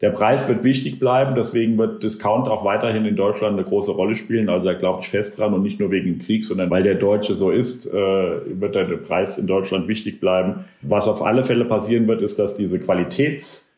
Der Preis wird wichtig bleiben, deswegen wird Discount auch weiterhin in Deutschland eine große Rolle spielen. Also da glaube ich fest dran und nicht nur wegen Krieg, sondern weil der Deutsche so ist, äh, wird der Preis in Deutschland wichtig bleiben. Was auf alle Fälle passieren wird, ist, dass diese Qualitäts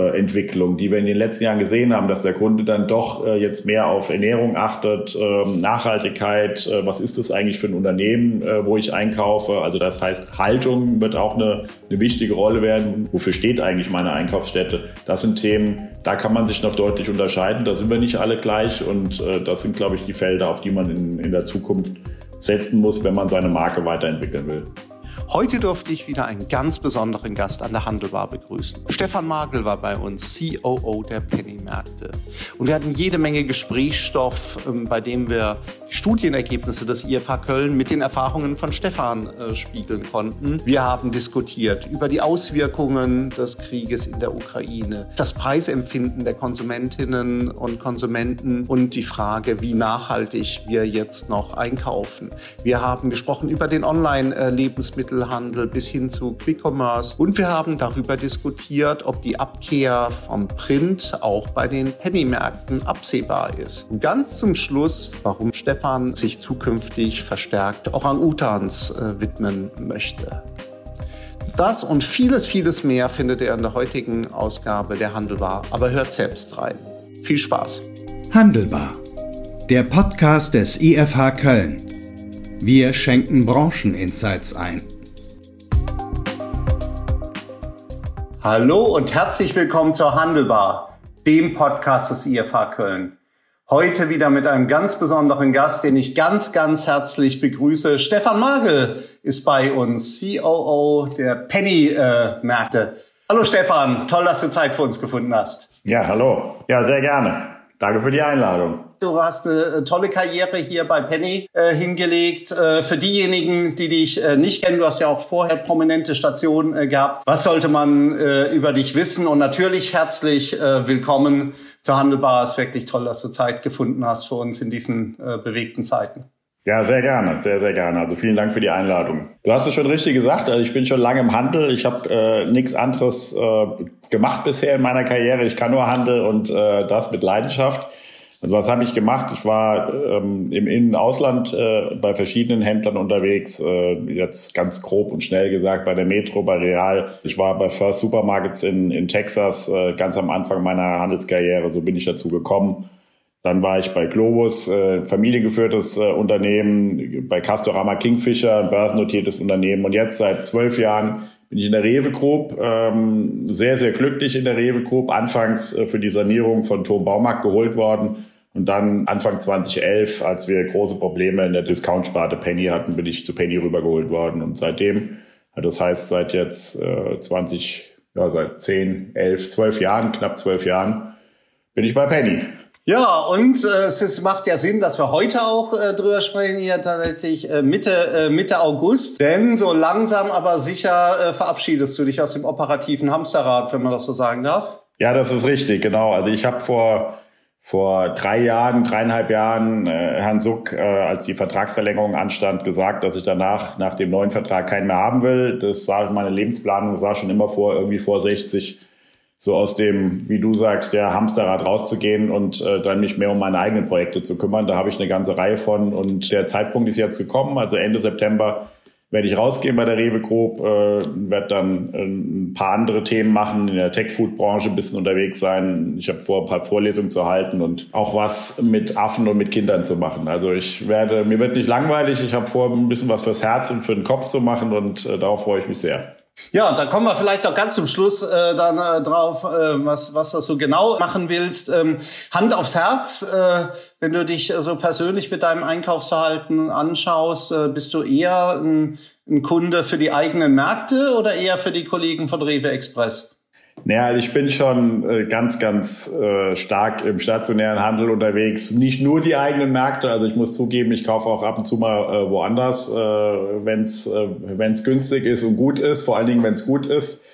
Entwicklung, die wir in den letzten Jahren gesehen haben, dass der Kunde dann doch äh, jetzt mehr auf Ernährung achtet, ähm, Nachhaltigkeit, äh, was ist das eigentlich für ein Unternehmen, wo ich einkaufe. Also das heißt, Haltung wird auch eine, eine wichtige Rolle werden. Wofür steht eigentlich meine Einkaufsstätte? Das sind Themen, da kann man sich noch deutlich unterscheiden. Da sind wir nicht alle gleich und das sind, glaube ich, die Felder, auf die man in, in der Zukunft setzen muss, wenn man seine Marke weiterentwickeln will. Heute durfte ich wieder einen ganz besonderen Gast an der Handelbar begrüßen. Stefan Magel war bei uns, COO der Penny-Märkte. Und wir hatten jede Menge Gesprächsstoff, ähm, bei dem wir die Studienergebnisse des IFH Köln mit den Erfahrungen von Stefan äh, spiegeln konnten. Wir haben diskutiert über die Auswirkungen des Krieges in der Ukraine, das Preisempfinden der Konsumentinnen und Konsumenten und die Frage, wie nachhaltig wir jetzt noch einkaufen. Wir haben gesprochen über den Online-Lebensmittel Einzelhandel bis hin zu Quick-Commerce. Und wir haben darüber diskutiert, ob die Abkehr vom Print auch bei den Pennymärkten absehbar ist. Und ganz zum Schluss, warum Stefan sich zukünftig verstärkt Orang-Utans äh, widmen möchte. Das und vieles, vieles mehr findet ihr in der heutigen Ausgabe der Handelbar. Aber hört selbst rein. Viel Spaß. Handelbar. Der Podcast des IFH Köln. Wir schenken Brancheninsights ein. Hallo und herzlich willkommen zur Handelbar, dem Podcast des IFH Köln. Heute wieder mit einem ganz besonderen Gast, den ich ganz, ganz herzlich begrüße. Stefan Magel ist bei uns, COO der Penny-Märkte. Hallo Stefan, toll, dass du Zeit für uns gefunden hast. Ja, hallo. Ja, sehr gerne. Danke für die Einladung. Du hast eine äh, tolle Karriere hier bei Penny äh, hingelegt. Äh, für diejenigen, die dich äh, nicht kennen, du hast ja auch vorher prominente Stationen äh, gehabt. Was sollte man äh, über dich wissen? Und natürlich herzlich willkommen zur Handelbar. Es ist wirklich toll, dass du Zeit gefunden hast für uns in diesen bewegten Zeiten. Ja, sehr gerne, sehr, sehr gerne. Also vielen Dank für die Einladung. Du hast es schon richtig gesagt, also ich bin schon lange im Handel. Ich habe äh, nichts anderes äh, gemacht bisher in meiner Karriere. Ich kann nur Handel und äh, das mit Leidenschaft. Also was habe ich gemacht? Ich war ähm, im Innen-Ausland äh, bei verschiedenen Händlern unterwegs. Äh, jetzt ganz grob und schnell gesagt bei der Metro, bei Real. Ich war bei First Supermarkets in, in Texas äh, ganz am Anfang meiner Handelskarriere. So bin ich dazu gekommen. Dann war ich bei Globus, äh, familiengeführtes äh, Unternehmen, bei Castorama Kingfisher, ein börsennotiertes Unternehmen. Und jetzt seit zwölf Jahren bin ich in der Rewe Group, ähm, sehr, sehr glücklich in der Rewe Group. Anfangs äh, für die Sanierung von Tom Baumarkt geholt worden. Und dann Anfang 2011, als wir große Probleme in der Discount-Sparte Penny hatten, bin ich zu Penny rübergeholt worden. Und seitdem, das heißt seit jetzt äh, 20, ja, seit 10, 11, 12 Jahren, knapp 12 Jahren, bin ich bei Penny. Ja, und äh, es macht ja Sinn, dass wir heute auch äh, drüber sprechen, hier tatsächlich äh, Mitte, äh, Mitte August. Denn so langsam aber sicher äh, verabschiedest du dich aus dem operativen Hamsterrad, wenn man das so sagen darf. Ja, das ist richtig, genau. Also ich habe vor vor drei Jahren, dreieinhalb Jahren äh, Herrn Suck, äh, als die Vertragsverlängerung anstand, gesagt, dass ich danach nach dem neuen Vertrag keinen mehr haben will. Das sah meine Lebensplanung sah schon immer vor, irgendwie vor 60 so aus dem, wie du sagst, der Hamsterrad rauszugehen und äh, dann mich mehr um meine eigenen Projekte zu kümmern. Da habe ich eine ganze Reihe von und der Zeitpunkt ist jetzt gekommen, also Ende September werde ich rausgehen bei der Rewe Group, äh, werde dann äh, ein paar andere Themen machen, in der Tech-Food-Branche ein bisschen unterwegs sein. Ich habe vor, ein paar Vorlesungen zu halten und auch was mit Affen und mit Kindern zu machen. Also ich werde, mir wird nicht langweilig, ich habe vor, ein bisschen was fürs Herz und für den Kopf zu machen und äh, darauf freue ich mich sehr. Ja, und dann kommen wir vielleicht noch ganz zum Schluss äh, dann äh, drauf, äh, was, was das so genau machen willst. Ähm, Hand aufs Herz, äh, wenn du dich äh, so persönlich mit deinem Einkaufsverhalten anschaust, äh, bist du eher ein, ein Kunde für die eigenen Märkte oder eher für die Kollegen von Rewe Express? Naja, also ich bin schon äh, ganz, ganz äh, stark im stationären Handel unterwegs. Nicht nur die eigenen Märkte. Also ich muss zugeben, ich kaufe auch ab und zu mal äh, woanders, wenn es wenn's günstig ist und gut ist. Vor allen Dingen, wenn es gut ist.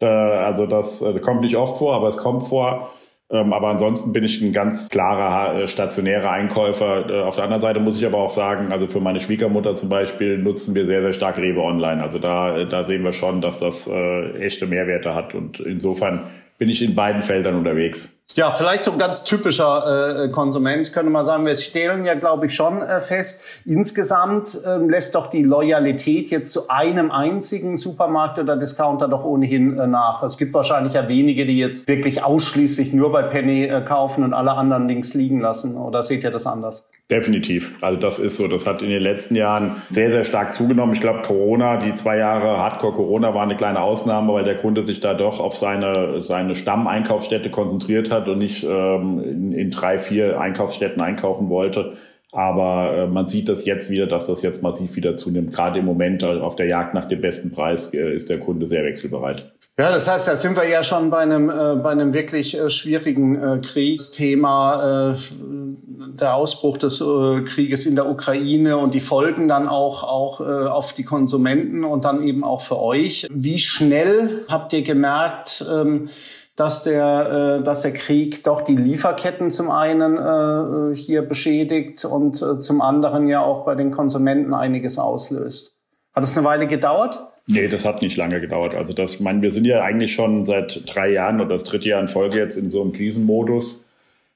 also das kommt nicht oft vor, aber es kommt vor. Ähm, aber ansonsten bin ich ein ganz klarer äh, stationärer Einkäufer. Äh, auf der anderen Seite muss ich aber auch sagen, also für meine Schwiegermutter zum Beispiel nutzen wir sehr, sehr stark Rewe Online. Also da, da sehen wir schon, dass das äh, echte Mehrwerte hat. Und insofern bin ich in beiden Feldern unterwegs. Ja, vielleicht so ein ganz typischer äh, Konsument könnte man sagen. Wir stellen ja, glaube ich, schon äh, fest, insgesamt äh, lässt doch die Loyalität jetzt zu einem einzigen Supermarkt oder Discounter doch ohnehin äh, nach. Es gibt wahrscheinlich ja wenige, die jetzt wirklich ausschließlich nur bei Penny äh, kaufen und alle anderen links liegen lassen. Oder seht ihr das anders? Definitiv. Also das ist so. Das hat in den letzten Jahren sehr, sehr stark zugenommen. Ich glaube, Corona, die zwei Jahre Hardcore-Corona war eine kleine Ausnahme, weil der Kunde sich da doch auf seine, seine Stammeinkaufsstätte konzentriert hat und nicht ähm, in, in drei, vier Einkaufsstätten einkaufen wollte. Aber äh, man sieht das jetzt wieder, dass das jetzt massiv wieder zunimmt. Gerade im Moment äh, auf der Jagd nach dem besten Preis äh, ist der Kunde sehr wechselbereit. Ja, das heißt, da sind wir ja schon bei einem, äh, bei einem wirklich äh, schwierigen äh, Kriegsthema, der Ausbruch des Krieges in der Ukraine und die Folgen dann auch, auch auf die Konsumenten und dann eben auch für euch. Wie schnell habt ihr gemerkt, ähm, dass der, äh, dass der Krieg doch die Lieferketten zum einen äh, hier beschädigt und äh, zum anderen ja auch bei den Konsumenten einiges auslöst. Hat es eine Weile gedauert? Nee, das hat nicht lange gedauert. Also das, ich meine, wir sind ja eigentlich schon seit drei Jahren oder das dritte Jahr in Folge jetzt in so einem Krisenmodus.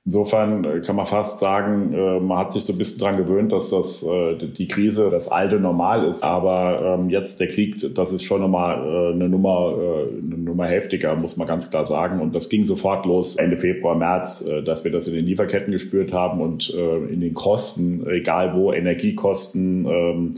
Insofern äh, kann man fast sagen, äh, man hat sich so ein bisschen dran gewöhnt, dass das äh, die Krise das alte Normal ist. Aber ähm, jetzt der Krieg, das ist schon nochmal eine Nummer, eine Nummer heftiger, muss man ganz klar sagen. Und das ging sofort los Ende Februar, März, dass wir das in den Lieferketten gespürt haben und in den Kosten, egal wo, Energiekosten, ähm,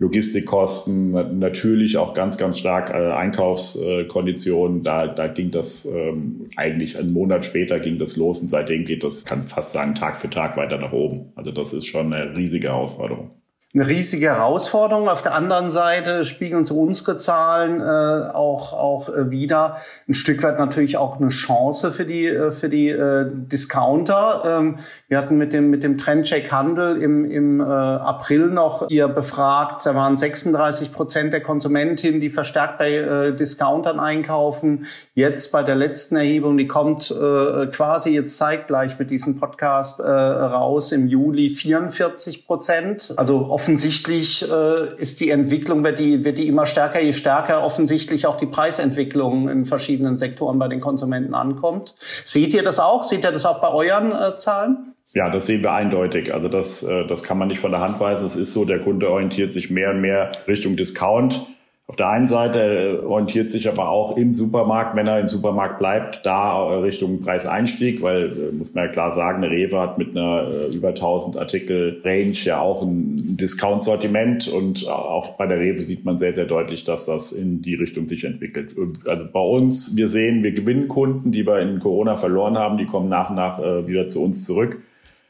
Logistikkosten, natürlich auch ganz, ganz stark äh, Einkaufskonditionen. Da, da ging das ähm, eigentlich einen Monat später ging das los und seitdem geht das, kann fast sagen, Tag für Tag weiter nach oben. Also das ist schon eine riesige Herausforderung eine riesige Herausforderung. Auf der anderen Seite spiegeln so unsere Zahlen äh, auch auch äh, wieder ein Stück weit natürlich auch eine Chance für die äh, für die äh, Discounter. Ähm, wir hatten mit dem mit dem Trendcheck Handel im im äh, April noch ihr befragt. Da waren 36 Prozent der Konsumentinnen, die verstärkt bei äh, Discountern einkaufen. Jetzt bei der letzten Erhebung, die kommt äh, quasi jetzt zeitgleich mit diesem Podcast äh, raus im Juli 44 Prozent. Also offensichtlich äh, ist die Entwicklung, wird die, wird die immer stärker, je stärker offensichtlich auch die Preisentwicklung in verschiedenen Sektoren bei den Konsumenten ankommt. Seht ihr das auch? Seht ihr das auch bei euren äh, Zahlen? Ja, das sehen wir eindeutig. Also das, äh, das kann man nicht von der Hand weisen. Es ist so, der Kunde orientiert sich mehr und mehr Richtung Discount. Auf der einen Seite orientiert sich aber auch im Supermarkt, wenn er im Supermarkt bleibt, da Richtung Preiseinstieg, weil, äh, muss man ja klar sagen, eine Rewe hat mit einer äh, über 1000 Artikel Range ja auch ein Discount-Sortiment und auch bei der Rewe sieht man sehr, sehr deutlich, dass das in die Richtung sich entwickelt. Also bei uns, wir sehen, wir gewinnen Kunden, die wir in Corona verloren haben, die kommen nach und nach äh, wieder zu uns zurück.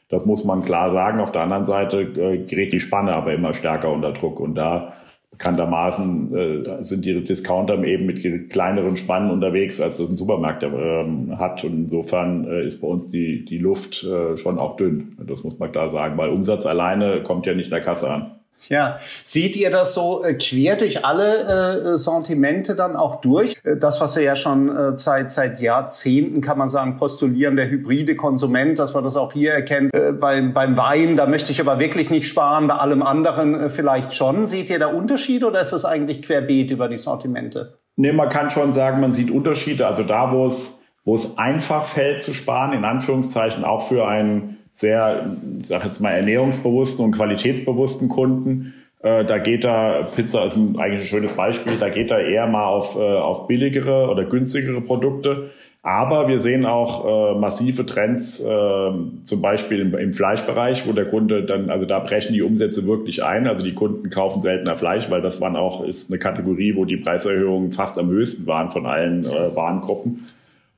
Das muss man klar sagen. Auf der anderen Seite gerät die Spanne aber immer stärker unter Druck und da bekanntermaßen äh, sind die Discounter eben mit kleineren Spannen unterwegs, als das ein Supermarkt äh, hat. Und insofern äh, ist bei uns die, die Luft äh, schon auch dünn. Das muss man klar sagen, weil Umsatz alleine kommt ja nicht in der Kasse an. Ja, seht ihr das so äh, quer durch alle äh, Sortimente dann auch durch? Äh, das, was wir ja schon äh, seit, seit Jahrzehnten, kann man sagen, postulieren, der hybride Konsument, dass man das auch hier erkennt. Äh, beim, beim Wein, da möchte ich aber wirklich nicht sparen, bei allem anderen äh, vielleicht schon. Seht ihr da Unterschiede oder ist es eigentlich querbeet über die Sortimente? Nee, man kann schon sagen, man sieht Unterschiede. Also da, wo es, wo es einfach fällt zu sparen, in Anführungszeichen auch für einen sehr, ich sag jetzt mal, ernährungsbewussten und qualitätsbewussten Kunden. Äh, da geht da, Pizza ist ein, eigentlich ein schönes Beispiel, da geht da eher mal auf, äh, auf billigere oder günstigere Produkte. Aber wir sehen auch äh, massive Trends, äh, zum Beispiel im, im, Fleischbereich, wo der Kunde dann, also da brechen die Umsätze wirklich ein. Also die Kunden kaufen seltener Fleisch, weil das waren auch, ist eine Kategorie, wo die Preiserhöhungen fast am höchsten waren von allen äh, Warengruppen.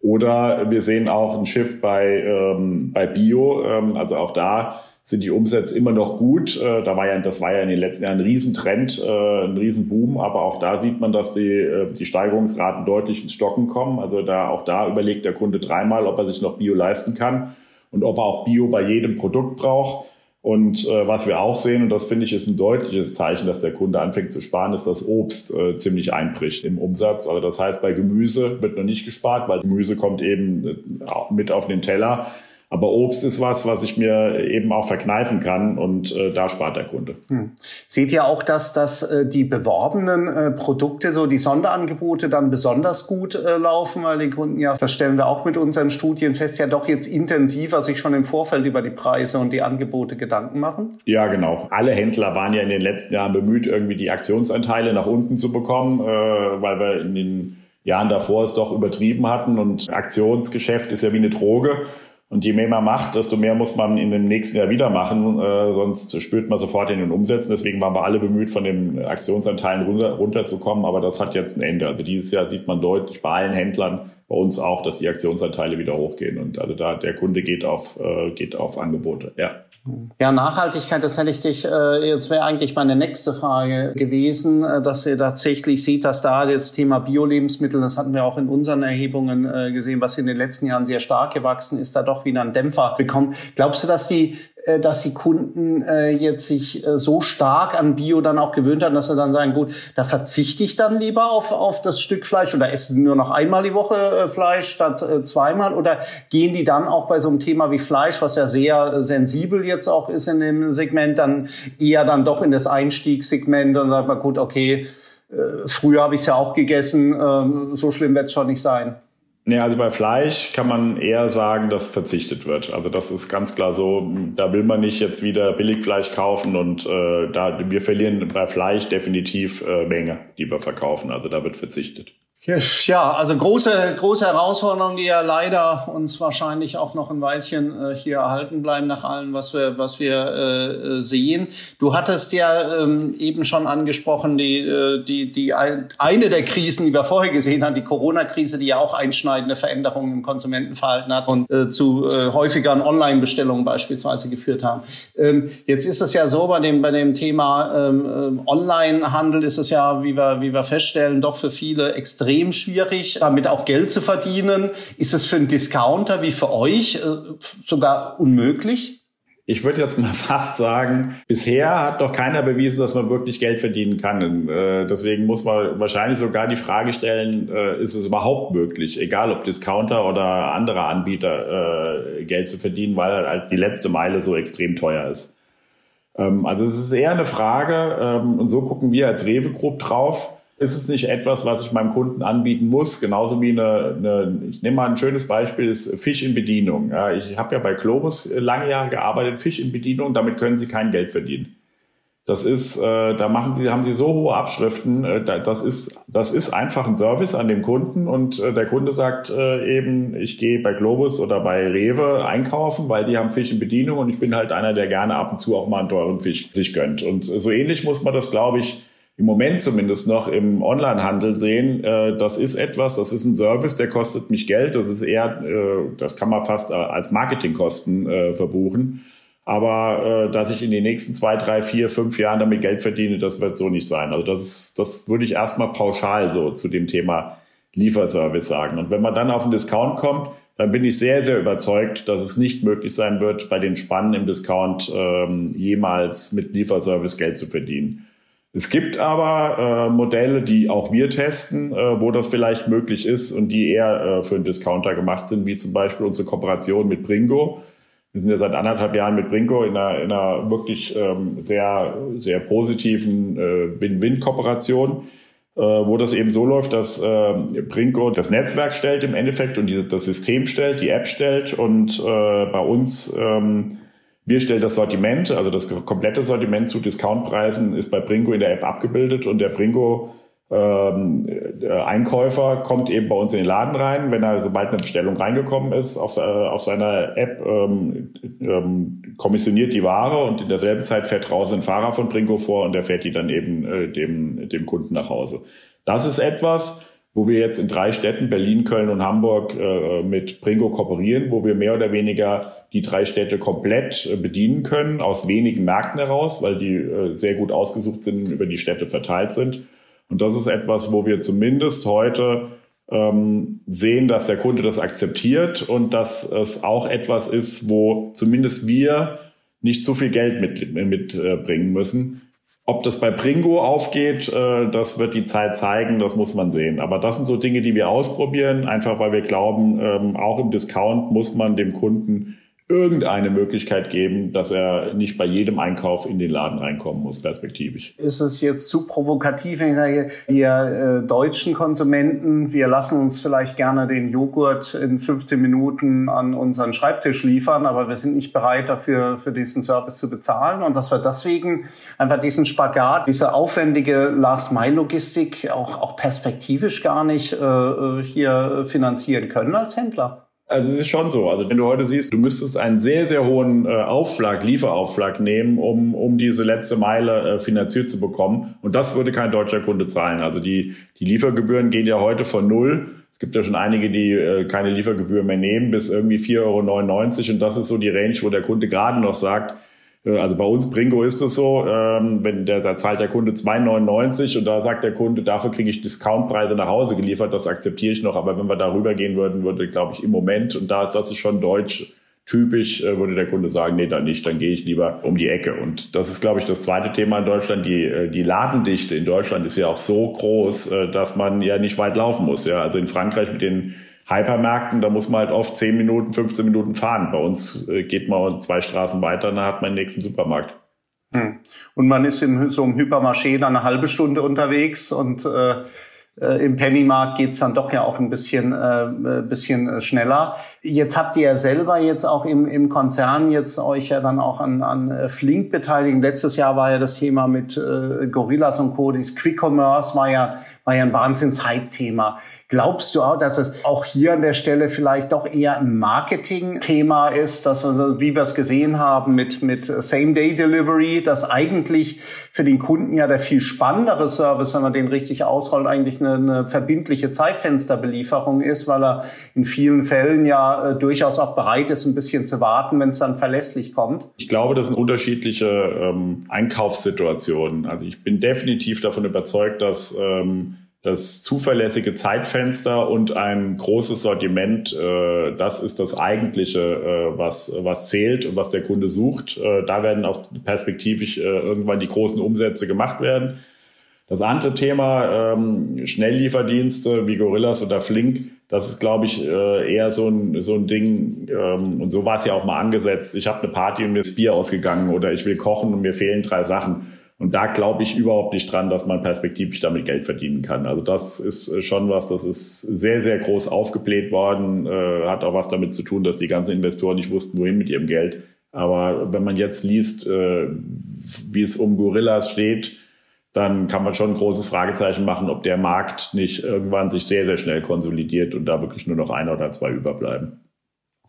Oder wir sehen auch ein Shift bei, ähm, bei Bio. Ähm, also auch da sind die Umsätze immer noch gut. Äh, da war ja, das war ja in den letzten Jahren ein Riesentrend, äh, ein Riesenboom. Aber auch da sieht man, dass die, äh, die Steigerungsraten deutlich ins Stocken kommen. Also da, auch da überlegt der Kunde dreimal, ob er sich noch Bio leisten kann und ob er auch Bio bei jedem Produkt braucht. Und äh, was wir auch sehen, und das finde ich ist ein deutliches Zeichen, dass der Kunde anfängt zu sparen, ist, dass Obst äh, ziemlich einbricht im Umsatz. Also das heißt, bei Gemüse wird noch nicht gespart, weil Gemüse kommt eben äh, mit auf den Teller. Aber Obst ist was, was ich mir eben auch verkneifen kann und äh, da spart der Kunde. Hm. Seht ihr auch, dass, dass äh, die beworbenen äh, Produkte, so die Sonderangebote dann besonders gut äh, laufen, weil die Kunden ja, das stellen wir auch mit unseren Studien fest, ja doch jetzt intensiver sich schon im Vorfeld über die Preise und die Angebote Gedanken machen? Ja, genau. Alle Händler waren ja in den letzten Jahren bemüht, irgendwie die Aktionsanteile nach unten zu bekommen, äh, weil wir in den Jahren davor es doch übertrieben hatten und Aktionsgeschäft ist ja wie eine Droge. Und je mehr man macht, desto mehr muss man in dem nächsten Jahr wieder machen, äh, sonst spürt man sofort in den Umsätzen. Deswegen waren wir alle bemüht, von den Aktionsanteilen runter, runterzukommen, aber das hat jetzt ein Ende. Also dieses Jahr sieht man deutlich bei allen Händlern, bei uns auch, dass die Aktionsanteile wieder hochgehen. Und also da der Kunde geht auf, äh, geht auf Angebote. Ja. Ja, Nachhaltigkeit, das hätte ich dich, äh, jetzt wäre eigentlich meine nächste Frage gewesen, äh, dass ihr tatsächlich seht, dass da das Thema Bio-Lebensmittel, das hatten wir auch in unseren Erhebungen äh, gesehen, was in den letzten Jahren sehr stark gewachsen ist, da doch wieder einen Dämpfer bekommt. Glaubst du, dass die dass die Kunden äh, jetzt sich äh, so stark an Bio dann auch gewöhnt haben, dass sie dann sagen, gut, da verzichte ich dann lieber auf, auf das Stück Fleisch oder essen nur noch einmal die Woche äh, Fleisch statt äh, zweimal oder gehen die dann auch bei so einem Thema wie Fleisch, was ja sehr äh, sensibel jetzt auch ist in dem Segment, dann eher dann doch in das Einstiegssegment und sagt man, gut, okay, äh, früher habe ich es ja auch gegessen, äh, so schlimm wird es schon nicht sein. Nee, also bei Fleisch kann man eher sagen, dass verzichtet wird. Also das ist ganz klar so, da will man nicht jetzt wieder Billigfleisch kaufen und äh, da wir verlieren bei Fleisch definitiv äh, Menge, die wir verkaufen. Also da wird verzichtet. Ja, also große, große Herausforderungen, die ja leider uns wahrscheinlich auch noch ein Weilchen äh, hier erhalten bleiben nach allem, was wir, was wir äh, sehen. Du hattest ja ähm, eben schon angesprochen, die, äh, die, die eine der Krisen, die wir vorher gesehen haben, die Corona-Krise, die ja auch einschneidende Veränderungen im Konsumentenverhalten hat und äh, zu äh, häufigeren Online-Bestellungen beispielsweise geführt haben. Ähm, jetzt ist es ja so bei dem, bei dem Thema ähm, äh, Online-Handel ist es ja, wie wir, wie wir feststellen, doch für viele extrem extrem schwierig, damit auch Geld zu verdienen. Ist es für einen Discounter wie für euch äh, sogar unmöglich? Ich würde jetzt mal fast sagen, bisher hat doch keiner bewiesen, dass man wirklich Geld verdienen kann. Äh, deswegen muss man wahrscheinlich sogar die Frage stellen, äh, ist es überhaupt möglich, egal ob Discounter oder andere Anbieter, äh, Geld zu verdienen, weil halt die letzte Meile so extrem teuer ist. Ähm, also es ist eher eine Frage, ähm, und so gucken wir als Rewe Group drauf, ist es nicht etwas, was ich meinem Kunden anbieten muss, genauso wie eine, eine ich nehme mal ein schönes Beispiel, ist Fisch in Bedienung. Ja, ich habe ja bei Globus lange Jahre gearbeitet, Fisch in Bedienung, damit können Sie kein Geld verdienen. Das ist, äh, da machen Sie, haben Sie so hohe Abschriften, äh, das ist, das ist einfach ein Service an dem Kunden und äh, der Kunde sagt äh, eben, ich gehe bei Globus oder bei Rewe einkaufen, weil die haben Fisch in Bedienung und ich bin halt einer, der gerne ab und zu auch mal einen teuren Fisch sich gönnt. Und so ähnlich muss man das, glaube ich, im Moment zumindest noch im Onlinehandel sehen, äh, das ist etwas, das ist ein Service, der kostet mich Geld. Das ist eher, äh, das kann man fast äh, als Marketingkosten äh, verbuchen. Aber äh, dass ich in den nächsten zwei, drei, vier, fünf Jahren damit Geld verdiene, das wird so nicht sein. Also das, das würde ich erstmal pauschal so zu dem Thema Lieferservice sagen. Und wenn man dann auf einen Discount kommt, dann bin ich sehr, sehr überzeugt, dass es nicht möglich sein wird, bei den Spannen im Discount ähm, jemals mit Lieferservice Geld zu verdienen. Es gibt aber äh, Modelle, die auch wir testen, äh, wo das vielleicht möglich ist und die eher äh, für einen Discounter gemacht sind, wie zum Beispiel unsere Kooperation mit Bringo. Wir sind ja seit anderthalb Jahren mit Bringo in einer, in einer wirklich ähm, sehr, sehr positiven äh, Win-Win-Kooperation, äh, wo das eben so läuft, dass äh, Bringo das Netzwerk stellt im Endeffekt und die, das System stellt, die App stellt und äh, bei uns ähm, wir stellen das Sortiment, also das komplette Sortiment zu Discountpreisen ist bei Bringo in der App abgebildet und der Bringo ähm, Einkäufer kommt eben bei uns in den Laden rein, wenn er sobald eine Bestellung reingekommen ist, auf, äh, auf seiner App ähm, ähm, kommissioniert die Ware und in derselben Zeit fährt draußen ein Fahrer von Bringo vor und der fährt die dann eben äh, dem, dem Kunden nach Hause. Das ist etwas, wo wir jetzt in drei Städten, Berlin, Köln und Hamburg, äh, mit Bringo kooperieren, wo wir mehr oder weniger die drei Städte komplett äh, bedienen können, aus wenigen Märkten heraus, weil die äh, sehr gut ausgesucht sind, über die Städte verteilt sind. Und das ist etwas, wo wir zumindest heute ähm, sehen, dass der Kunde das akzeptiert und dass es auch etwas ist, wo zumindest wir nicht zu viel Geld mitbringen mit, äh, müssen, ob das bei Pringo aufgeht, äh, das wird die Zeit zeigen, das muss man sehen. Aber das sind so Dinge, die wir ausprobieren, einfach weil wir glauben, ähm, auch im Discount muss man dem Kunden irgendeine Möglichkeit geben, dass er nicht bei jedem Einkauf in den Laden reinkommen muss, perspektivisch. Ist es jetzt zu provokativ, wenn ich sage, wir äh, deutschen Konsumenten, wir lassen uns vielleicht gerne den Joghurt in 15 Minuten an unseren Schreibtisch liefern, aber wir sind nicht bereit dafür, für diesen Service zu bezahlen und dass wir deswegen einfach diesen Spagat, diese aufwendige Last-Mile-Logistik auch, auch perspektivisch gar nicht äh, äh hier finanzieren können als Händler. Also es ist schon so. Also wenn du heute siehst, du müsstest einen sehr, sehr hohen äh, Aufschlag, Lieferaufschlag nehmen, um, um diese letzte Meile äh, finanziert zu bekommen. Und das würde kein deutscher Kunde zahlen. Also die, die Liefergebühren gehen ja heute von null. Es gibt ja schon einige, die äh, keine Liefergebühr mehr nehmen, bis irgendwie 4,99 Euro. Und das ist so die Range, wo der Kunde gerade noch sagt, also bei uns Bringo ist es so, ähm, wenn der, da zahlt der Kunde 2,99 und da sagt der Kunde, dafür kriege ich Discountpreise nach Hause geliefert, das akzeptiere ich noch. Aber wenn wir darüber gehen würden, würde, glaube ich, im Moment, und da, das ist schon deutsch typisch, äh, würde der Kunde sagen, nee, dann nicht, dann gehe ich lieber um die Ecke. Und das ist, glaube ich, das zweite Thema in Deutschland. Die, äh, die Ladendichte in Deutschland ist ja auch so groß, dass man ja nicht weit laufen muss. Ja, also in Frankreich mit den Hypermärkten, da muss man halt oft 10 Minuten, 15 Minuten fahren. Bei uns äh, geht man zwei Straßen weiter, dann hat man den nächsten Supermarkt. Hm. Und man ist in so einem Hypermarché dann eine halbe Stunde unterwegs und äh, äh, Im Pennymarkt geht's dann doch ja auch ein bisschen, äh, bisschen äh, schneller. Jetzt habt ihr ja selber jetzt auch im, im Konzern jetzt euch ja dann auch an, an äh, Flink beteiligt. Letztes Jahr war ja das Thema mit äh, Gorillas und Co. Das Quick Commerce war ja, war ja ein Wahnsinns-Hype-Thema. Glaubst du auch, dass es auch hier an der Stelle vielleicht doch eher ein Marketing-Thema ist, dass wir, wie wir es gesehen haben mit, mit Same-Day-Delivery, dass eigentlich für den Kunden ja der viel spannendere Service, wenn man den richtig ausrollt, eigentlich eine, eine verbindliche Zeitfensterbelieferung ist, weil er in vielen Fällen ja äh, durchaus auch bereit ist, ein bisschen zu warten, wenn es dann verlässlich kommt? Ich glaube, das sind unterschiedliche ähm, Einkaufssituationen. Also ich bin definitiv davon überzeugt, dass ähm, das zuverlässige Zeitfenster und ein großes Sortiment, äh, das ist das eigentliche, äh, was, was zählt und was der Kunde sucht. Äh, da werden auch perspektivisch äh, irgendwann die großen Umsätze gemacht werden. Das andere Thema, ähm, Schnelllieferdienste wie Gorillas oder Flink, das ist, glaube ich, äh, eher so ein, so ein Ding, ähm, und so war es ja auch mal angesetzt. Ich habe eine Party und mir ist Bier ausgegangen oder ich will kochen und mir fehlen drei Sachen. Und da glaube ich überhaupt nicht dran, dass man perspektivisch damit Geld verdienen kann. Also das ist äh, schon was, das ist sehr, sehr groß aufgebläht worden, äh, hat auch was damit zu tun, dass die ganzen Investoren nicht wussten, wohin mit ihrem Geld. Aber wenn man jetzt liest, äh, wie es um Gorillas steht, dann kann man schon ein großes Fragezeichen machen, ob der Markt nicht irgendwann sich sehr, sehr schnell konsolidiert und da wirklich nur noch einer oder zwei überbleiben.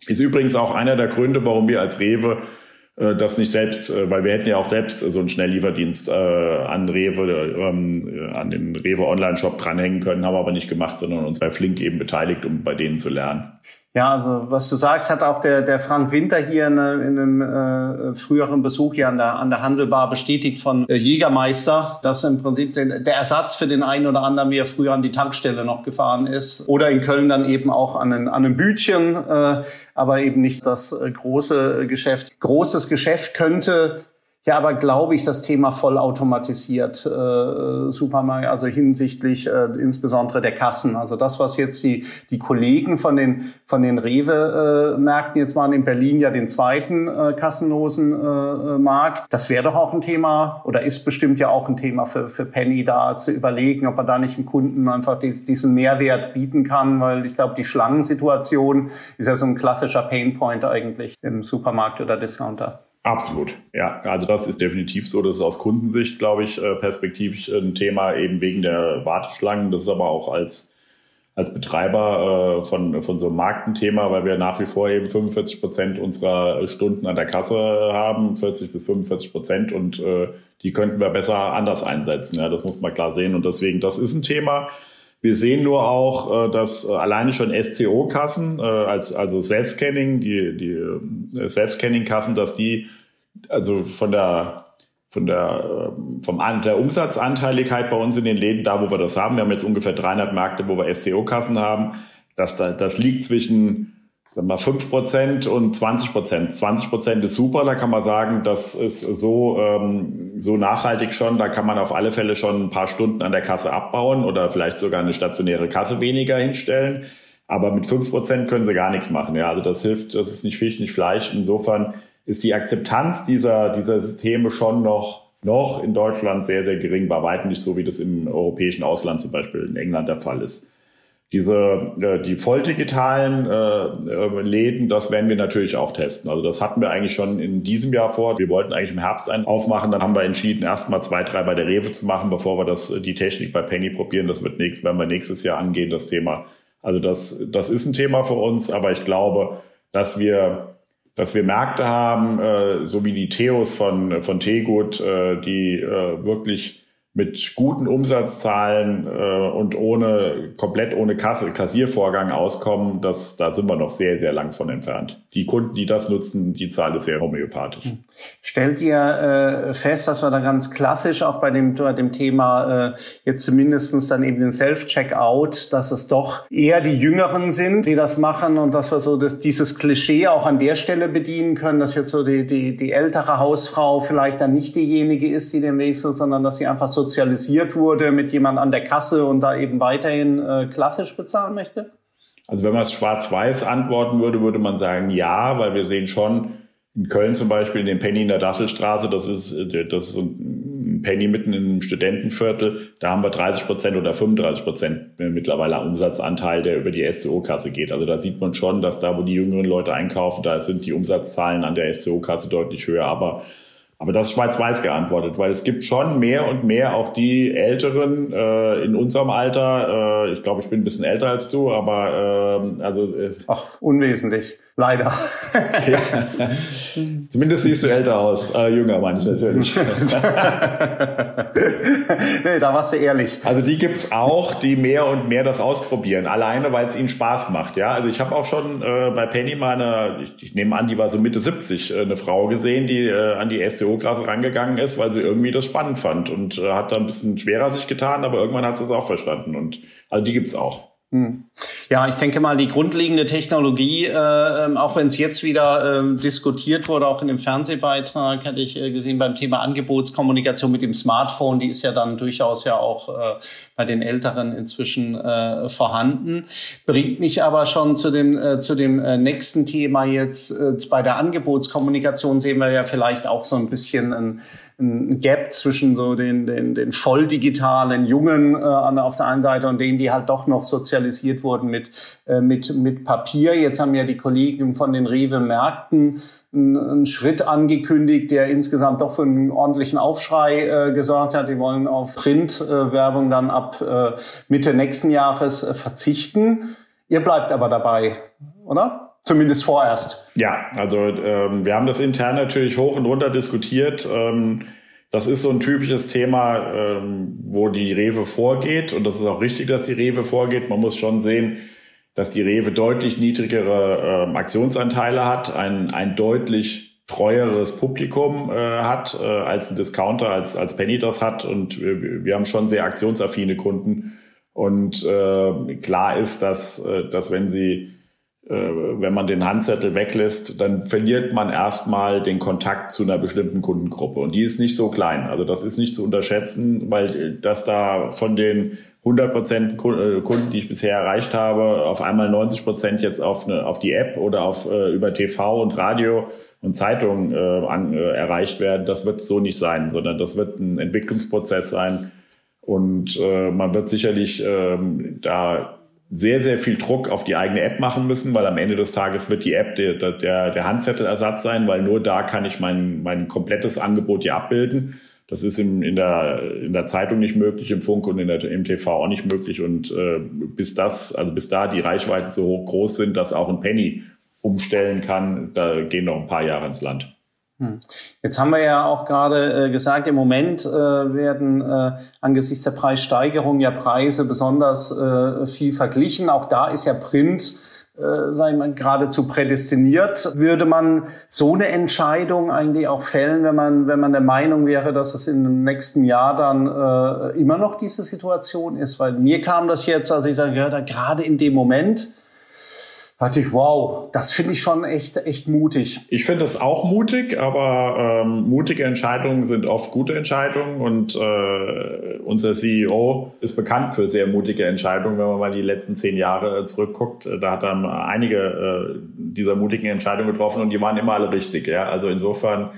Ist übrigens auch einer der Gründe, warum wir als Rewe das nicht selbst, äh, weil wir hätten ja auch selbst so einen Schnelllieferdienst äh, an Rewe, ähm, an den Rewe Online-Shop dranhängen können, haben wir aber nicht gemacht, sondern uns bei Flink eben beteiligt, um bei denen zu lernen. Ja, also was du sagst, hat auch der, der Frank Winter hier in, in einem äh, früheren Besuch hier an der, an der Handelbar bestätigt von äh, Jägermeister, dass im Prinzip den, der Ersatz für den einen oder anderen, wie er früher an die Tankstelle noch gefahren ist. Oder in Köln dann eben auch an, einen, an einem Bütchen, äh, aber eben nicht das äh, große Geschäft. Großes Geschäft könnte ja, aber glaube ich, das Thema vollautomatisiert äh, Supermarkt, also hinsichtlich äh, insbesondere der Kassen. Also das, was jetzt die, die Kollegen von den, von den Rewe-Märkten jetzt waren in Berlin ja den zweiten äh, kassenlosen äh, Markt, das wäre doch auch ein Thema oder ist bestimmt ja auch ein Thema für, für Penny da zu überlegen, ob man da nicht dem Kunden einfach die, diesen Mehrwert bieten kann, weil ich glaube, die Schlangensituation ist ja so ein klassischer Painpoint eigentlich im Supermarkt oder Discounter. Absolut, ja. Also das ist definitiv so. Das ist aus Kundensicht, glaube ich, äh, perspektivisch ein Thema eben wegen der Warteschlangen. Das ist aber auch als als Betreiber äh, von, von so einem Markt ein Thema, weil wir nach wie vor eben 45 Prozent unserer Stunden an der Kasse haben, 40 bis 45 Prozent und äh, die könnten wir besser anders einsetzen. Ja, das muss man klar sehen und deswegen, das ist ein Thema. Wir sehen nur auch, äh, dass alleine schon SCO-Kassen, äh, als, also Self-Scanning, die, die äh, Self-Scanning-Kassen, dass die also von der von der, vom, der Umsatzanteiligkeit bei uns in den Läden, da wo wir das haben, wir haben jetzt ungefähr 300 Märkte, wo wir SCO-Kassen haben, das, das liegt zwischen sagen wir 5% und 20%. 20% ist super, da kann man sagen, das ist so, ähm, so nachhaltig schon, da kann man auf alle Fälle schon ein paar Stunden an der Kasse abbauen oder vielleicht sogar eine stationäre Kasse weniger hinstellen. Aber mit fünf Prozent können sie gar nichts machen. Ja, also das hilft, das ist nicht Fisch, nicht Fleisch. Insofern ist die Akzeptanz dieser, dieser Systeme schon noch, noch in Deutschland sehr, sehr gering, bei weitem nicht so, wie das im europäischen Ausland zum Beispiel in England der Fall ist. Diese, äh, die volldigitalen äh, äh, Läden, das werden wir natürlich auch testen. Also das hatten wir eigentlich schon in diesem Jahr vor. Wir wollten eigentlich im Herbst einen aufmachen. Dann haben wir entschieden, erstmal zwei, drei bei der Rewe zu machen, bevor wir das, die Technik bei Penny probieren. Das wird nächst, werden wir nächstes Jahr angehen, das Thema. Also das, das ist ein Thema für uns, aber ich glaube, dass wir, dass wir Märkte haben, äh, so wie die Theos von, von Tegut, äh, die äh, wirklich mit guten Umsatzzahlen äh, und ohne komplett ohne Kasse, Kassiervorgang auskommen, das, da sind wir noch sehr, sehr lang von entfernt. Die Kunden, die das nutzen, die Zahl ist sehr homöopathisch. Hm. Stellt ihr äh, fest, dass wir da ganz klassisch auch bei dem, bei dem Thema äh, jetzt zumindestens dann eben den Self-Checkout, dass es doch eher die Jüngeren sind, die das machen und dass wir so das, dieses Klischee auch an der Stelle bedienen können, dass jetzt so die, die, die ältere Hausfrau vielleicht dann nicht diejenige ist, die den Weg sucht, sondern dass sie einfach so sozialisiert wurde mit jemand an der Kasse und da eben weiterhin äh, klassisch bezahlen möchte? Also wenn man es schwarz-weiß antworten würde, würde man sagen ja, weil wir sehen schon in Köln zum Beispiel in dem Penny in der Dasselstraße, das ist, äh, das ist ein Penny mitten einem Studentenviertel, da haben wir 30 Prozent oder 35 Prozent mittlerweile Umsatzanteil, der über die SCO-Kasse geht. Also da sieht man schon, dass da, wo die jüngeren Leute einkaufen, da sind die Umsatzzahlen an der SCO-Kasse deutlich höher. Aber aber das ist schwarz-weiß geantwortet, weil es gibt schon mehr und mehr auch die Älteren äh, in unserem Alter. Äh, ich glaube, ich bin ein bisschen älter als du, aber äh, also. Äh, Ach, unwesentlich. Leider. ja. Zumindest siehst du älter aus. Äh, jünger manche natürlich. nee, da warst du ehrlich. Also die gibt's auch, die mehr und mehr das ausprobieren. Alleine, weil es ihnen Spaß macht. Ja, Also ich habe auch schon äh, bei Penny mal eine, ich, ich, nehme an, die war so Mitte 70, äh, eine Frau gesehen, die äh, an die SEO-Klasse rangegangen ist, weil sie irgendwie das spannend fand und äh, hat da ein bisschen schwerer sich getan, aber irgendwann hat sie es auch verstanden. Und also die gibt's auch. Hm. Ja, ich denke mal, die grundlegende Technologie, äh, ähm, auch wenn es jetzt wieder äh, diskutiert wurde, auch in dem Fernsehbeitrag hatte ich äh, gesehen beim Thema Angebotskommunikation mit dem Smartphone, die ist ja dann durchaus ja auch äh, bei den Älteren inzwischen äh, vorhanden. Bringt mich aber schon zu dem, äh, zu dem nächsten Thema jetzt. Bei der Angebotskommunikation sehen wir ja vielleicht auch so ein bisschen ein, ein Gap zwischen so den, den, den voll digitalen Jungen äh, auf der einen Seite und denen, die halt doch noch sozialisiert wurden mit, äh, mit, mit Papier. Jetzt haben ja die Kollegen von den Rewe-Märkten einen Schritt angekündigt, der insgesamt doch für einen ordentlichen Aufschrei äh, gesorgt hat. Die wollen auf Printwerbung dann ab äh, Mitte nächsten Jahres äh, verzichten. Ihr bleibt aber dabei, oder? Zumindest vorerst. Ja, also ähm, wir haben das intern natürlich hoch und runter diskutiert. Ähm, das ist so ein typisches Thema, ähm, wo die Rewe vorgeht. Und das ist auch richtig, dass die Rewe vorgeht. Man muss schon sehen, dass die Rewe deutlich niedrigere ähm, Aktionsanteile hat, ein, ein deutlich treueres Publikum äh, hat äh, als ein Discounter, als, als Penny das hat. Und wir, wir haben schon sehr aktionsaffine Kunden. Und äh, klar ist, dass, äh, dass wenn sie wenn man den Handzettel weglässt, dann verliert man erstmal den Kontakt zu einer bestimmten Kundengruppe. Und die ist nicht so klein. Also das ist nicht zu unterschätzen, weil das da von den 100 Prozent äh, Kunden, die ich bisher erreicht habe, auf einmal 90 Prozent jetzt auf, eine, auf die App oder auf, äh, über TV und Radio und Zeitung äh, an, äh, erreicht werden. Das wird so nicht sein, sondern das wird ein Entwicklungsprozess sein. Und äh, man wird sicherlich ähm, da sehr, sehr viel Druck auf die eigene App machen müssen, weil am Ende des Tages wird die App der, der, der Handzettelersatz sein, weil nur da kann ich mein, mein komplettes Angebot hier abbilden. Das ist im, in, der, in der Zeitung nicht möglich, im Funk und in der, im TV auch nicht möglich. Und äh, bis das, also bis da die Reichweiten so hoch groß sind, dass auch ein Penny umstellen kann, da gehen noch ein paar Jahre ins Land. Hm. Jetzt haben wir ja auch gerade äh, gesagt, im Moment äh, werden äh, angesichts der Preissteigerung ja Preise besonders äh, viel verglichen. Auch da ist ja Print äh, geradezu prädestiniert. Würde man so eine Entscheidung eigentlich auch fällen, wenn man, wenn man der Meinung wäre, dass es im nächsten Jahr dann äh, immer noch diese Situation ist? Weil mir kam das jetzt, als ich dann gehört habe, gerade in dem Moment, dachte ich, wow, das finde ich schon echt, echt mutig. Ich finde das auch mutig, aber ähm, mutige Entscheidungen sind oft gute Entscheidungen und äh, unser CEO ist bekannt für sehr mutige Entscheidungen. Wenn man mal die letzten zehn Jahre zurückguckt, da hat er einige äh, dieser mutigen Entscheidungen getroffen und die waren immer alle richtig. Ja? Also insofern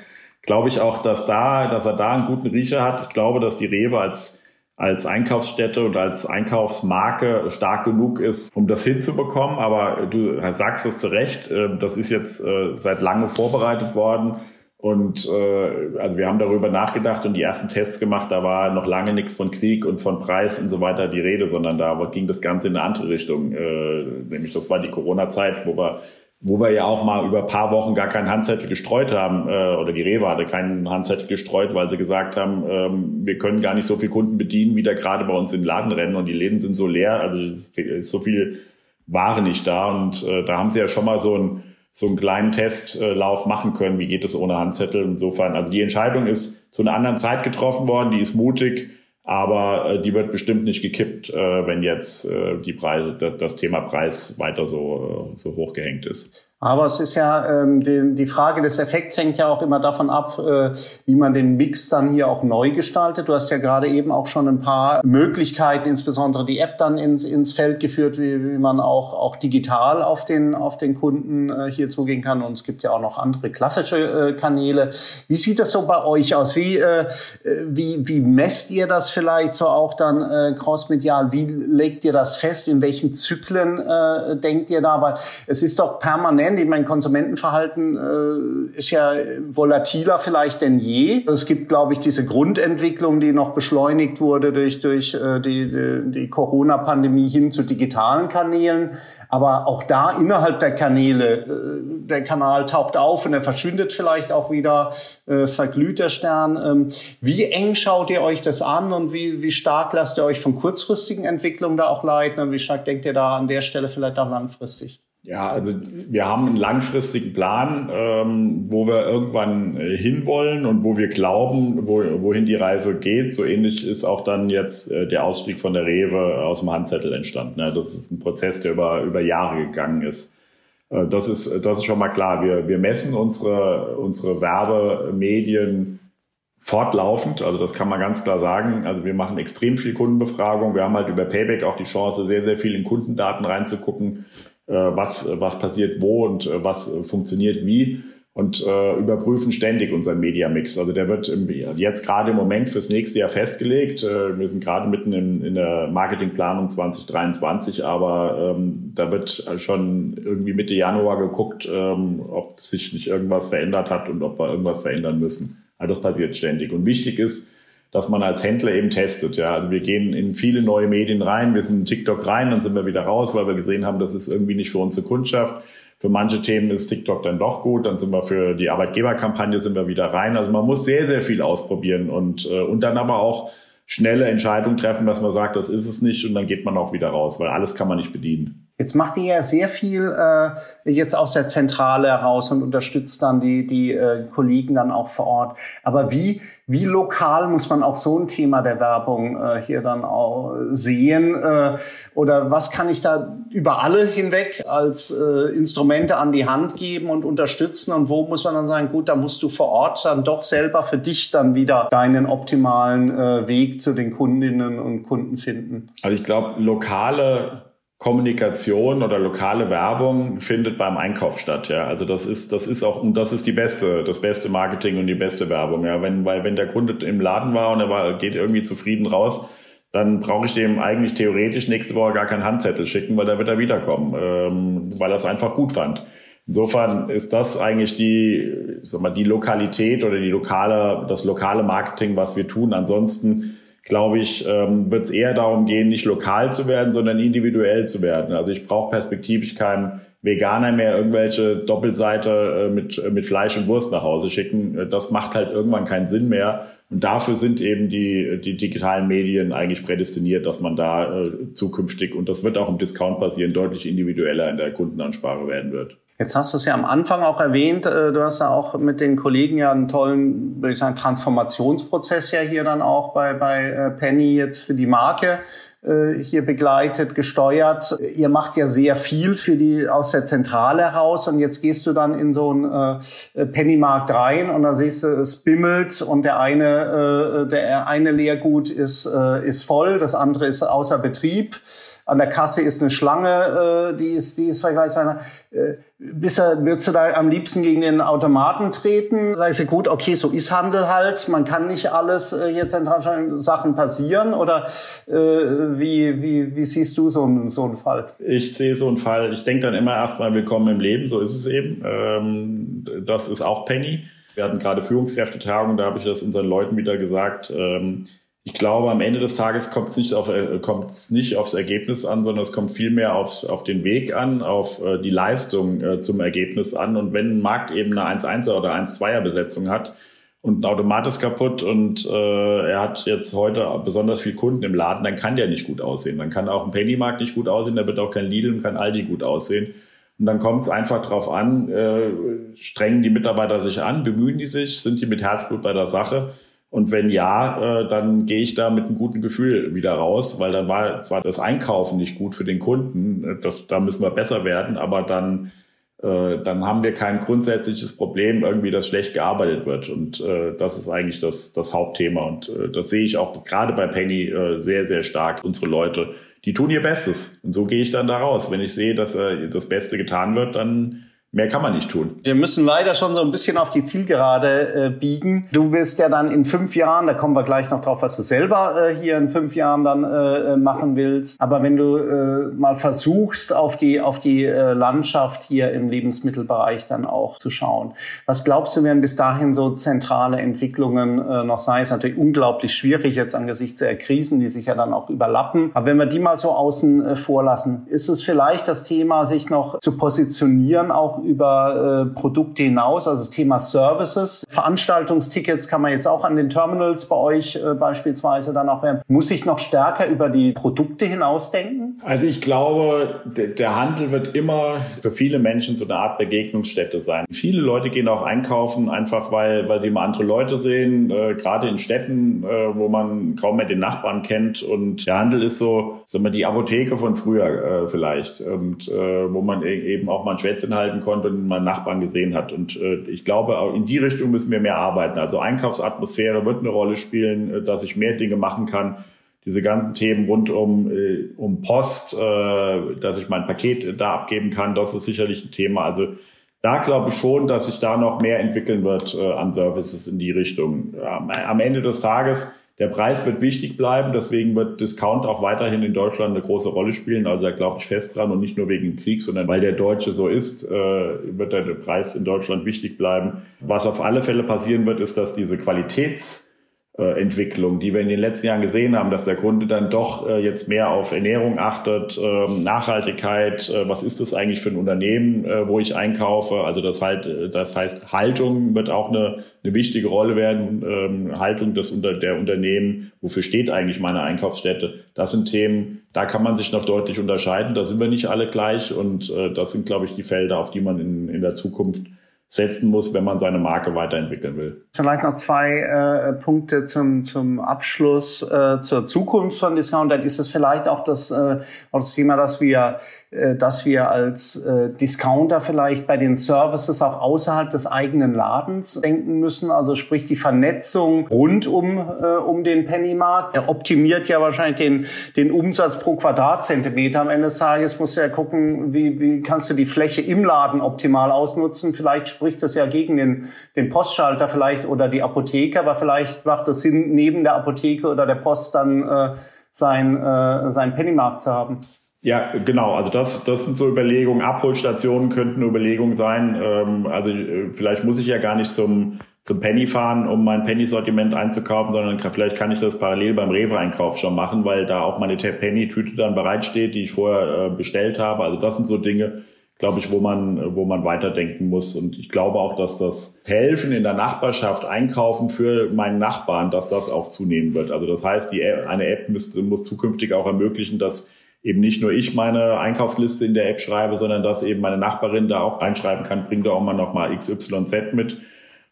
glaube ich auch, dass da, dass er da einen guten Riecher hat. Ich glaube, dass die Rewe als als Einkaufsstätte und als Einkaufsmarke stark genug ist, um das hinzubekommen. Aber du sagst es zu Recht, äh, das ist jetzt äh, seit lange vorbereitet worden. Und äh, also wir haben darüber nachgedacht und die ersten Tests gemacht, da war noch lange nichts von Krieg und von Preis und so weiter die Rede, sondern da ging das Ganze in eine andere Richtung. Äh, nämlich das war die Corona-Zeit, wo wir wo wir ja auch mal über paar Wochen gar keinen Handzettel gestreut haben, äh, oder die Rewe hatte keinen Handzettel gestreut, weil sie gesagt haben, ähm, wir können gar nicht so viele Kunden bedienen, wie da gerade bei uns in den Laden rennen und die Läden sind so leer, also ist so viel Ware nicht da und äh, da haben sie ja schon mal so einen so einen kleinen Testlauf machen können, wie geht es ohne Handzettel. Insofern, also die Entscheidung ist zu einer anderen Zeit getroffen worden, die ist mutig, aber äh, die wird bestimmt nicht gekippt, äh, wenn jetzt äh, die Preise, das Thema Preis weiter so, äh, so hochgehängt ist. Aber es ist ja, ähm, die, die Frage des Effekts hängt ja auch immer davon ab, äh, wie man den Mix dann hier auch neu gestaltet. Du hast ja gerade eben auch schon ein paar Möglichkeiten, insbesondere die App dann ins, ins Feld geführt, wie, wie man auch, auch digital auf den, auf den Kunden äh, hier zugehen kann. Und es gibt ja auch noch andere klassische äh, Kanäle. Wie sieht das so bei euch aus? Wie, äh, wie, wie messt ihr das vielleicht so auch dann äh, crossmedial? Wie legt ihr das fest? In welchen Zyklen äh, denkt ihr da? Weil es ist doch permanent Ich meine, Konsumentenverhalten äh, ist ja volatiler vielleicht denn je. Es gibt, glaube ich, diese Grundentwicklung, die noch beschleunigt wurde durch, durch äh, die, die, die Corona-Pandemie hin zu digitalen Kanälen. Aber auch da innerhalb der Kanäle, äh, der Kanal taucht auf und er verschwindet vielleicht auch wieder, äh, verglüht der Stern. Ähm, wie eng schaut ihr euch das an und wie, wie stark lasst ihr euch von kurzfristigen Entwicklungen da auch leiten und wie stark denkt ihr da an der Stelle vielleicht auch langfristig? Ja, also wir haben einen langfristigen Plan, ähm, wo wir irgendwann äh, hinwollen und wo wir glauben, wo, wohin die Reise geht. So ähnlich ist auch dann jetzt äh, der Ausstieg von der Rewe aus dem Handzettel entstanden. Ne? Das ist ein Prozess, der über, über Jahre gegangen ist. Äh, das ist, das ist schon mal klar. Wir, wir messen unsere, unsere Werbemedien fortlaufend. Also das kann man ganz klar sagen. Also wir machen extrem viel Kundenbefragung. Wir haben halt über Payback auch die Chance, sehr, sehr viel in Kundendaten reinzugucken was, was passiert wo und äh, was funktioniert wie und äh, überprüfen ständig unseren Mediamix. Also der wird im, jetzt gerade im Moment fürs nächste Jahr festgelegt. Äh, wir sind gerade mitten in, in der Marketingplanung 2023, aber ähm, da wird schon irgendwie Mitte Januar geguckt, ähm, ob sich nicht irgendwas verändert hat und ob wir irgendwas verändern müssen. Also das passiert ständig. Und wichtig ist, dass man als Händler eben testet. Ja, also wir gehen in viele neue Medien rein, wir sind in TikTok rein, dann sind wir wieder raus, weil wir gesehen haben, das ist irgendwie nicht für unsere Kundschaft. Für manche Themen ist TikTok dann doch gut, dann sind wir für die Arbeitgeberkampagne sind wir wieder rein. Also man muss sehr, sehr viel ausprobieren und, äh, und dann aber auch schnelle Entscheidungen treffen, dass man sagt, das ist es nicht und dann geht man auch wieder raus, weil alles kann man nicht bedienen. Jetzt macht ihr ja sehr viel äh, jetzt aus der Zentrale heraus und unterstützt dann die, die äh, Kollegen dann auch vor Ort. Aber wie, wie lokal muss man auch so ein Thema der Werbung äh, hier dann auch sehen? Äh, oder was kann ich da über alle hinweg als äh, Instrumente an die Hand geben und unterstützen? Und wo muss man dann sagen, gut, da musst du vor Ort dann doch selber für dich dann wieder deinen optimalen äh, Weg zu den Kundinnen und Kunden finden? Also ich glaube, lokale Kommunikation oder lokale Werbung findet beim Einkauf statt, ja. Also das ist, das ist auch, und das ist die beste, das beste Marketing und die beste Werbung, ja. Wenn, weil wenn der Kunde im Laden war und er war, geht irgendwie zufrieden raus, dann brauche ich dem eigentlich theoretisch nächste Woche gar keinen Handzettel schicken, weil da wird er wiederkommen, ähm, weil er es einfach gut fand. Insofern ist das eigentlich die, sag mal, die Lokalität oder die lokale, das lokale Marketing, was wir tun. Ansonsten glaube ich, ähm, wird es eher darum gehen, nicht lokal zu werden, sondern individuell zu werden. Also ich brauche perspektivisch keinen Veganer mehr irgendwelche Doppelseite äh, mit, äh, mit Fleisch und Wurst nach Hause schicken. Äh, das macht halt irgendwann keinen Sinn mehr. Und dafür sind eben die, die digitalen Medien eigentlich prädestiniert, dass man da zukünftig, und das wird auch im Discount basieren, deutlich individueller in der Kundenansprache werden wird. Jetzt hast du es ja am Anfang auch erwähnt, äh, du hast ja auch mit den Kollegen ja einen tollen, würde ich sagen, Transformationsprozess ja hier dann auch bei, bei äh, Penny jetzt für die Marke äh, hier begleitet, gesteuert. Ihr macht ja sehr viel für die aus der Zentrale heraus und jetzt gehst du dann in so einen Pennymarkt rein und da siehst du, es bimmelt und der eine, der eine Leergut ist, ist voll, das andere ist außer Betrieb an der Kasse ist eine Schlange, äh, die ist, die ist vergleichsweise. Äh, bist du, würdest du da am liebsten gegen den Automaten treten? Sagst du, gut, okay, so ist Handel halt. Man kann nicht alles äh, hier zentral Sachen passieren. Oder äh, wie, wie, wie siehst du so einen, so einen Fall? Ich sehe so einen Fall. Ich denke dann immer erstmal willkommen im Leben. So ist es eben. Ähm, das ist auch Penny. Wir hatten gerade Führungskräftetagung, da habe ich das unseren Leuten wieder gesagt. Ähm, ich glaube, am Ende des Tages kommt es nicht, auf, äh, nicht aufs Ergebnis an, sondern es kommt vielmehr aufs, auf den Weg an, auf äh, die Leistung äh, zum Ergebnis an. Und wenn ein Markt eben eine 1-1er oder 1-2er Besetzung hat und ein Automat ist kaputt und äh, er hat jetzt heute besonders viel Kunden im Laden, dann kann der nicht gut aussehen. Dann kann auch ein Pennymarkt nicht gut aussehen, da wird auch kein Lidl und kein Aldi gut aussehen. Und dann kommt es einfach drauf an, äh, strengen die Mitarbeiter sich an, bemühen die sich, sind die mit Herzblut bei der Sache? Und wenn ja, äh, dann gehe ich da mit einem guten Gefühl wieder raus, weil dann war zwar das Einkaufen nicht gut für den Kunden, äh, das, da müssen wir besser werden, aber dann, äh, dann haben wir kein grundsätzliches Problem, irgendwie, dass schlecht gearbeitet wird. Und äh, das ist eigentlich das, das Hauptthema. Und äh, das sehe ich auch gerade bei Penny äh, sehr, sehr stark. Unsere Leute, die tun ihr Bestes. Und so gehe ich dann da raus. Wenn ich sehe, dass äh, das Beste getan wird, dann Mehr kann man nicht tun. Wir müssen leider schon so ein bisschen auf die Zielgerade äh, biegen. Du wirst ja dann in fünf Jahren, da kommen wir gleich noch drauf, was du selber äh, hier in fünf Jahren dann äh, äh machen willst. Aber wenn du äh, mal versuchst, auf die, auf die äh, Landschaft hier im Lebensmittelbereich dann auch zu schauen. Was glaubst du, werden bis dahin so zentrale Entwicklungen äh, noch sein? Ist natürlich unglaublich schwierig jetzt angesichts der Krisen, die sich ja dann auch überlappen. Aber wenn wir die mal so außen äh, vorlassen, ist es vielleicht das Thema, sich noch zu positionieren, auch über äh, Produkte hinaus, also das Thema Services. Veranstaltungstickets kann man jetzt auch an den Terminals bei euch äh, beispielsweise dann auch werden. Muss ich noch stärker über die Produkte hinausdenken? Also ich glaube, der Handel wird immer für viele Menschen so eine Art Begegnungsstätte sein. Viele Leute gehen auch einkaufen, einfach weil, weil sie mal andere Leute sehen, äh, gerade in Städten, äh, wo man kaum mehr den Nachbarn kennt. Und der Handel ist so, sagen wir, die Apotheke von früher äh, vielleicht. Und äh, wo man e-, eben auch mal ein Schwätzchen halten konnte und meinen Nachbarn gesehen hat. Und äh, ich glaube, auch in die Richtung müssen wir mehr arbeiten. Also Einkaufsatmosphäre wird eine Rolle spielen, äh, dass ich mehr Dinge machen kann. Diese ganzen Themen rund um, äh, um Post, äh, dass ich mein Paket da abgeben kann, das ist sicherlich ein Thema. Also da glaube ich schon, dass sich da noch mehr entwickeln wird äh, an Services in die Richtung. Am, am Ende des Tages der Preis wird wichtig bleiben, deswegen wird Discount auch weiterhin in Deutschland eine große Rolle spielen. Also da glaube ich fest dran und nicht nur wegen Krieg, sondern weil der Deutsche so ist, äh, wird der Preis in Deutschland wichtig bleiben. Was auf alle Fälle passieren wird, ist, dass diese Qualitäts äh, Entwicklung, die wir in den letzten Jahren gesehen haben, dass der Kunde dann doch äh, jetzt mehr auf Ernährung achtet, ähm, Nachhaltigkeit, äh, was ist das eigentlich für ein Unternehmen, wo ich einkaufe? Also das halt, das heißt, Haltung wird auch eine, eine wichtige Rolle werden, ähm, Haltung des unter der Unternehmen, wofür steht eigentlich meine Einkaufsstätte? Das sind Themen, da kann man sich noch deutlich unterscheiden. Da sind wir nicht alle gleich und das sind, glaube ich, die Felder, auf die man in, in der Zukunft setzen muss, wenn man seine Marke weiterentwickeln will. Vielleicht noch zwei äh, Punkte zum, zum Abschluss äh, zur Zukunft von Discount. Dann ist es vielleicht auch das, äh, auch das Thema, dass wir, dass wir als äh, Discounter vielleicht bei den Services auch außerhalb des eigenen Ladens denken müssen. Also sprich die Vernetzung rund um, äh, um den Pennymarkt. Er optimiert ja wahrscheinlich den, den Umsatz pro Quadratzentimeter. Am Ende des Tages musst du ja gucken, wie, wie kannst du die Fläche im Laden optimal ausnutzen. Vielleicht spricht das ja gegen den, den Postschalter vielleicht oder die Apotheke, aber vielleicht macht es Sinn, neben der Apotheke oder der Post dann äh, sein, äh, sein Pennymarkt zu haben. Ja, genau. Also das, das sind so Überlegungen. Abholstationen könnten eine Überlegung sein. Ähm, also äh, vielleicht muss ich ja gar nicht zum, zum Penny fahren, um mein Penny-Sortiment einzukaufen, sondern kann, vielleicht kann ich das parallel beim Rewe-Einkauf schon machen, weil da auch meine Penny-Tüte dann bereitsteht, die ich vorher äh, bestellt habe. Also das sind so Dinge, glaube ich, wo man, wo man weiterdenken muss. Und ich glaube auch, dass das Helfen in der Nachbarschaft, Einkaufen für meinen Nachbarn, dass das auch zunehmen wird. Also das heißt, die, eine App muss, muss zukünftig auch ermöglichen, dass eben nicht nur ich meine Einkaufsliste in der App schreibe, sondern dass eben meine Nachbarin da auch reinschreiben kann, bring da auch mal noch mal XYZ mit.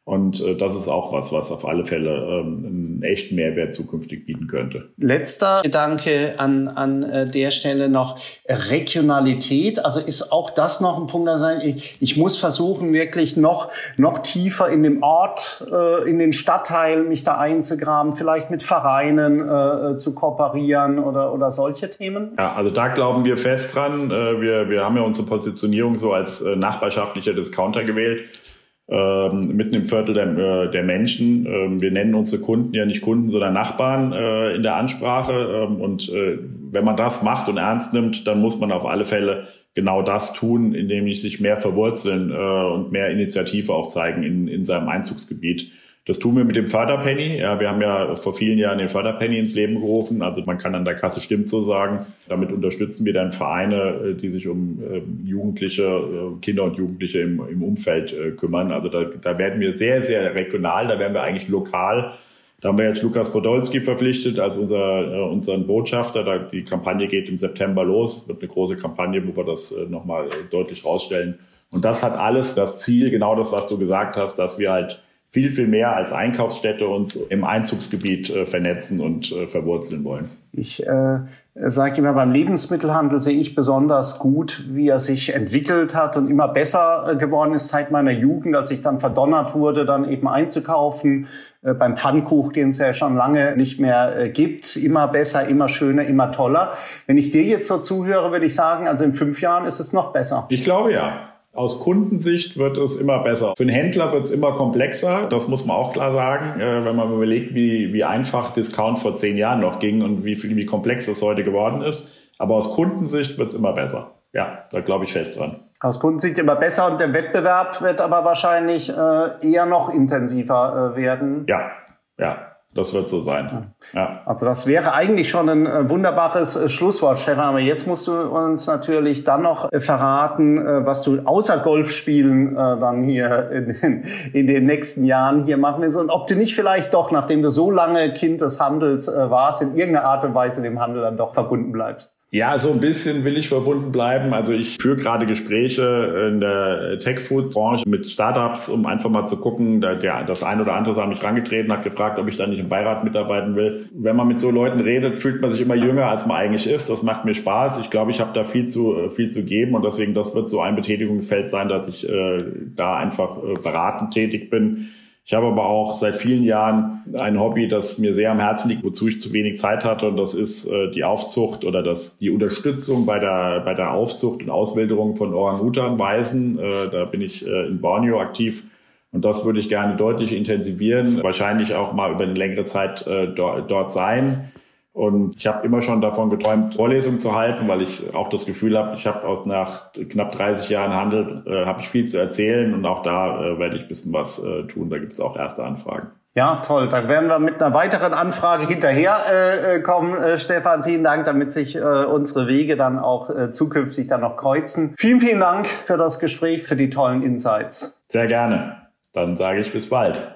Und äh, das ist auch was, was auf alle Fälle ähm, ein echten Mehrwert zukünftig bieten könnte. Letzter Gedanke an, an äh, der Stelle noch Regionalität. Also ist auch das noch ein Punkt, da sagen, ich, ich muss versuchen, wirklich noch, noch tiefer in dem Ort, äh, in den Stadtteilen mich da einzugraben, vielleicht mit Vereinen äh, zu kooperieren oder, oder solche Themen? Ja, also da glauben wir fest dran. Äh, wir, wir haben ja unsere Positionierung so als äh, nachbarschaftlicher Discounter gewählt ähm, mitten im Viertel der, äh, der Menschen. Ähm, wir nennen unsere Kunden ja nicht Kunden, sondern Nachbarn äh, in der Ansprache. Ähm, und äh, wenn man das macht und ernst nimmt, dann muss man auf alle Fälle genau das tun, indem ich sich mehr verwurzeln äh, und mehr Initiative auch zeigen in, in seinem Einzugsgebiet. Das tun wir mit dem Förderpenny. Ja, wir haben ja vor vielen Jahren den Förderpenny ins Leben gerufen. Also man kann an der Kasse stimmt so sagen. Damit unterstützen wir dann Vereine, äh, die sich um ähm, Jugendliche, äh, Kinder und Jugendliche im, im Umfeld äh, kümmern. Also da, da werden wir sehr, sehr regional. Da werden wir eigentlich lokal. Da haben wir jetzt Lukas Podolski verpflichtet als unser, unseren Botschafter. Die Kampagne geht im September los. Es wird eine große Kampagne, wo wir das nochmal deutlich rausstellen. Und das hat alles das Ziel, genau das, was du gesagt hast, dass wir halt viel, viel mehr als Einkaufsstätte uns im Einzugsgebiet äh, vernetzen und äh, verwurzeln wollen. Ich äh, sage immer, beim Lebensmittelhandel sehe ich besonders gut, wie er sich entwickelt hat und immer besser äh, geworden ist seit meiner Jugend, als ich dann verdonnert wurde, dann eben einzukaufen. Äh, beim Pfannkuch, den es ja schon lange nicht mehr äh, gibt. Immer besser, immer schöner, immer toller. Wenn ich dir jetzt so zuhöre, würde ich sagen, also in fünf Jahren ist es noch besser. Ich glaube ja. Aus Kundensicht wird es immer besser. Für den Händler wird es immer komplexer, das muss man auch klar sagen, äh, wenn man überlegt, wie, wie einfach Discount vor zehn Jahren noch ging und wie, viel, wie komplex das heute geworden ist. Aber aus Kundensicht wird es immer besser. Ja, da glaube ich fest dran. Aus Kundensicht immer besser und der Wettbewerb wird aber wahrscheinlich äh, eher noch intensiver äh, werden. Ja, ja. Das wird so sein. Ja. Also das wäre eigentlich schon ein äh, wunderbares äh, Schlusswort, Stefan. Aber jetzt musst du uns natürlich dann noch äh, verraten, was du außer Golfspielen dann hier in den, in den nächsten Jahren hier machen willst und ob du nicht vielleicht doch, nachdem du so lange Kind des Handels warst, in irgendeiner Art und Weise dem Handel dann doch verbunden bleibst. Ja, so ein bisschen will ich verbunden bleiben. Also ich führe gerade Gespräche in der Tech-Food-Branche mit Startups, um einfach mal zu gucken. Der, das eine oder andere an mich rangetreten, hat gefragt, ob ich da nicht im Beirat mitarbeiten will. Wenn man mit so Leuten redet, fühlt man sich immer jünger, als man eigentlich ist. Das macht mir Spaß. Ich glaube, ich habe da viel zu, viel zu geben und deswegen, das wird so ein Betätigungsfeld sein, dass ich äh, da einfach äh, beratend tätig bin ich habe aber auch seit vielen Jahren ein Hobby, das mir sehr am Herzen liegt, wozu ich zu wenig Zeit hatte. Und das ist äh, die Aufzucht oder das, die Unterstützung bei der, bei der Aufzucht und Auswilderung von Orang-Utan-Weisen. Äh, da bin ich äh, in Borneo aktiv. Und das würde ich gerne deutlich intensivieren, wahrscheinlich auch mal über eine längere Zeit äh, dort, dort sein. Und ich habe immer schon davon geträumt, Vorlesungen zu halten, weil ich auch das Gefühl habe, ich habe aus nach knapp 30 Jahren Handel äh, habe ich viel zu erzählen und auch da äh, werde ich ein bisschen was äh, tun. Da gibt es auch erste Anfragen. Ja, toll. Dann werden wir mit einer weiteren Anfrage hinterher äh, äh, kommen, äh, Stefan. Vielen Dank, damit sich äh, unsere Wege dann auch äh, zukünftig dann noch kreuzen. Vielen, vielen Dank für das Gespräch, für die tollen Insights. Sehr gerne. Dann sage ich bis bald.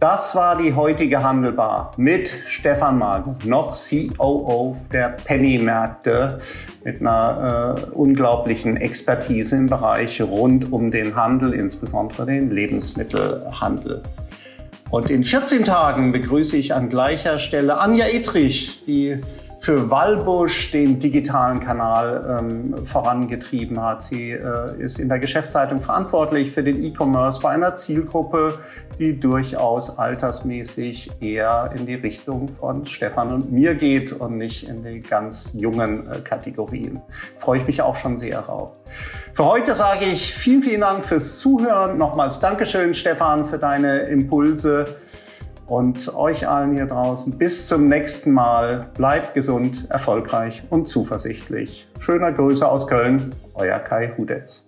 Das war die heutige Handelbar mit Stefan Magel, noch COO der Penny-Märkte mit einer äh, unglaublichen Expertise im Bereich rund um den Handel, insbesondere den Lebensmittelhandel. Und in 14 Tagen begrüße ich an gleicher Stelle Anja Etrich, die für Wallbusch den digitalen Kanal ähm, vorangetrieben hat. Sie äh, ist in der Geschäftszeitung verantwortlich für den E-Commerce bei einer Zielgruppe, die durchaus altersmäßig eher in die Richtung von Stefan und mir geht und nicht in die ganz jungen äh, Kategorien. Freue ich mich auch schon sehr drauf. Für heute sage ich vielen, vielen Dank fürs Zuhören. Nochmals Dankeschön, Stefan, für deine Impulse. Und euch allen hier draußen bis zum nächsten Mal. Bleibt gesund, erfolgreich und zuversichtlich. Schöner Grüße aus Köln, euer Kai Hudetz.